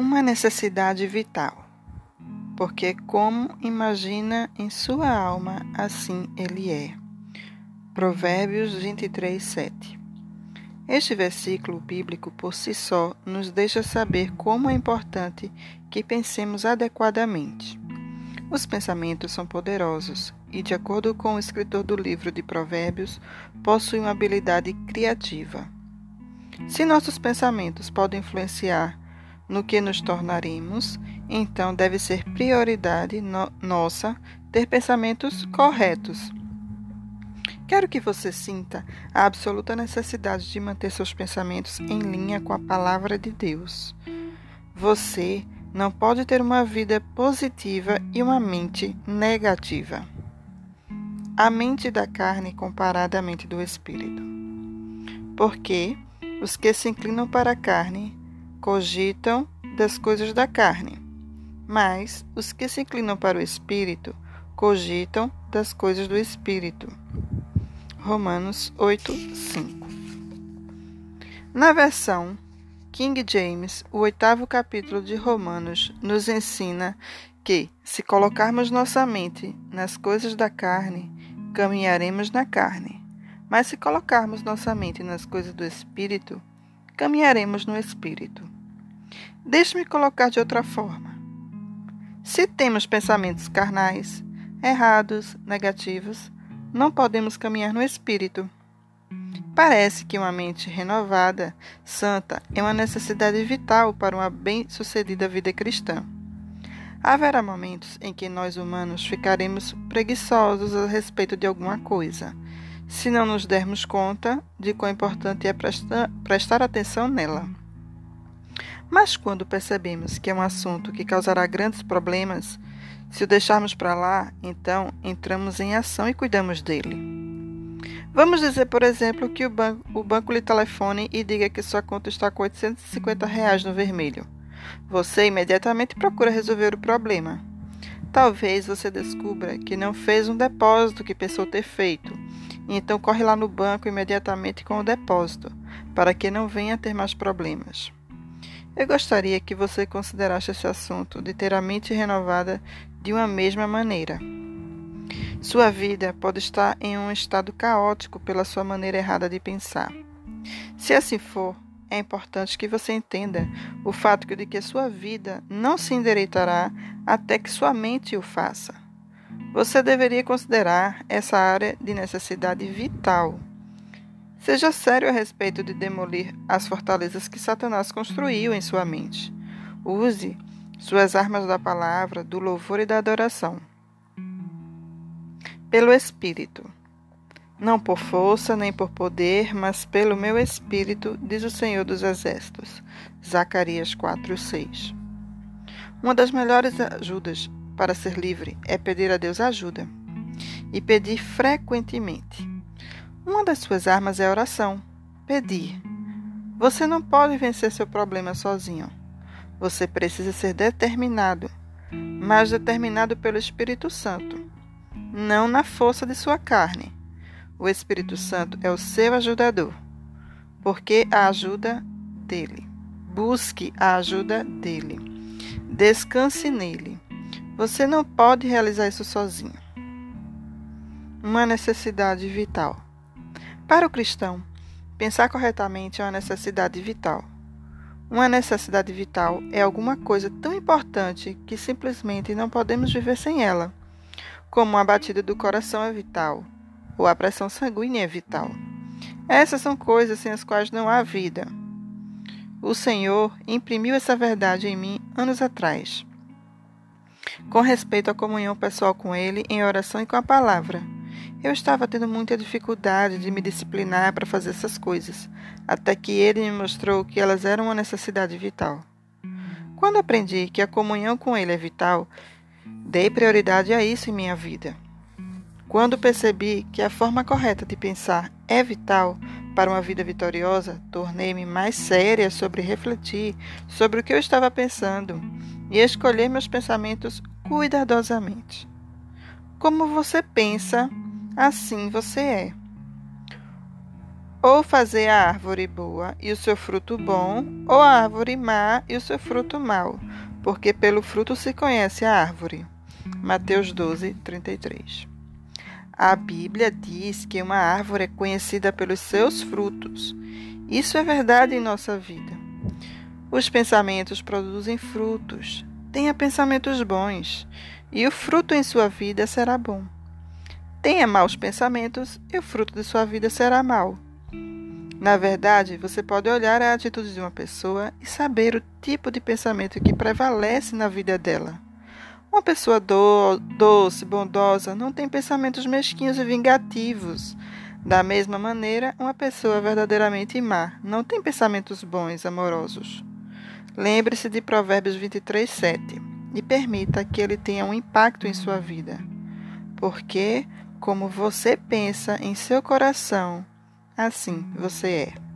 Uma necessidade vital, porque como imagina em sua alma, assim ele é. Provérbios 23, 7 Este versículo bíblico por si só nos deixa saber como é importante que pensemos adequadamente. Os pensamentos são poderosos e, de acordo com o escritor do livro de Provérbios, possuem uma habilidade criativa. Se nossos pensamentos podem influenciar no que nos tornaremos, então deve ser prioridade no nossa ter pensamentos corretos. Quero que você sinta a absoluta necessidade de manter seus pensamentos em linha com a palavra de Deus. Você não pode ter uma vida positiva e uma mente negativa. A mente da carne comparada à mente do espírito. Porque os que se inclinam para a carne cogitam das coisas da carne, mas os que se inclinam para o espírito cogitam das coisas do espírito. Romanos 8, 5. Na versão King James, o oitavo capítulo de Romanos, nos ensina que, se colocarmos nossa mente nas coisas da carne, caminharemos na carne. Mas se colocarmos nossa mente nas coisas do Espírito, caminharemos no Espírito. Deixe-me colocar de outra forma. Se temos pensamentos carnais, errados, negativos, não podemos caminhar no Espírito. Parece que uma mente renovada, santa, é uma necessidade vital para uma bem-sucedida vida cristã. Haverá momentos em que nós humanos ficaremos preguiçosos a respeito de alguma coisa, se não nos dermos conta de quão importante é prestar, prestar atenção nela. Mas quando percebemos que é um assunto que causará grandes problemas, se o deixarmos para lá, então entramos em ação e cuidamos dele. Vamos dizer, por exemplo, que o banco, o banco lhe telefone e diga que sua conta está com 850 reais no vermelho. Você imediatamente procura resolver o problema. Talvez você descubra que não fez um depósito que pensou ter feito, então corre lá no banco imediatamente com o depósito, para que não venha ter mais problemas. Eu gostaria que você considerasse esse assunto de ter a mente renovada de uma mesma maneira. Sua vida pode estar em um estado caótico pela sua maneira errada de pensar. Se assim for, é importante que você entenda o fato de que sua vida não se endireitará até que sua mente o faça. Você deveria considerar essa área de necessidade vital. Seja sério a respeito de demolir as fortalezas que Satanás construiu em sua mente. Use suas armas da palavra, do louvor e da adoração pelo Espírito. Não por força nem por poder, mas pelo meu Espírito, diz o Senhor dos Exércitos. Zacarias 4, 6. Uma das melhores ajudas para ser livre é pedir a Deus ajuda e pedir frequentemente. Uma das suas armas é a oração. Pedir. Você não pode vencer seu problema sozinho. Você precisa ser determinado, mas determinado pelo Espírito Santo não na força de sua carne. O Espírito Santo é o seu ajudador, porque a ajuda dele. Busque a ajuda dele. Descanse nele. Você não pode realizar isso sozinho. Uma necessidade vital. Para o cristão, pensar corretamente é uma necessidade vital. Uma necessidade vital é alguma coisa tão importante que simplesmente não podemos viver sem ela como a batida do coração é vital, ou a pressão sanguínea é vital. Essas são coisas sem as quais não há vida. O Senhor imprimiu essa verdade em mim anos atrás. Com respeito à comunhão pessoal com Ele, em oração e com a palavra, eu estava tendo muita dificuldade de me disciplinar para fazer essas coisas, até que Ele me mostrou que elas eram uma necessidade vital. Quando aprendi que a comunhão com Ele é vital, Dei prioridade a isso em minha vida. Quando percebi que a forma correta de pensar é vital para uma vida vitoriosa, tornei-me mais séria sobre refletir sobre o que eu estava pensando e escolher meus pensamentos cuidadosamente. Como você pensa, assim você é. ou fazer a árvore boa e o seu fruto bom, ou a árvore má e o seu fruto mau, porque pelo fruto se conhece a árvore. Mateus 12, 33. A Bíblia diz que uma árvore é conhecida pelos seus frutos. Isso é verdade em nossa vida. Os pensamentos produzem frutos. Tenha pensamentos bons, e o fruto em sua vida será bom. Tenha maus pensamentos, e o fruto de sua vida será mau. Na verdade, você pode olhar a atitude de uma pessoa e saber o tipo de pensamento que prevalece na vida dela. Uma pessoa do, doce, bondosa, não tem pensamentos mesquinhos e vingativos. Da mesma maneira, uma pessoa verdadeiramente má não tem pensamentos bons, amorosos. Lembre-se de Provérbios 23, 7 e permita que ele tenha um impacto em sua vida. Porque, como você pensa em seu coração, assim você é.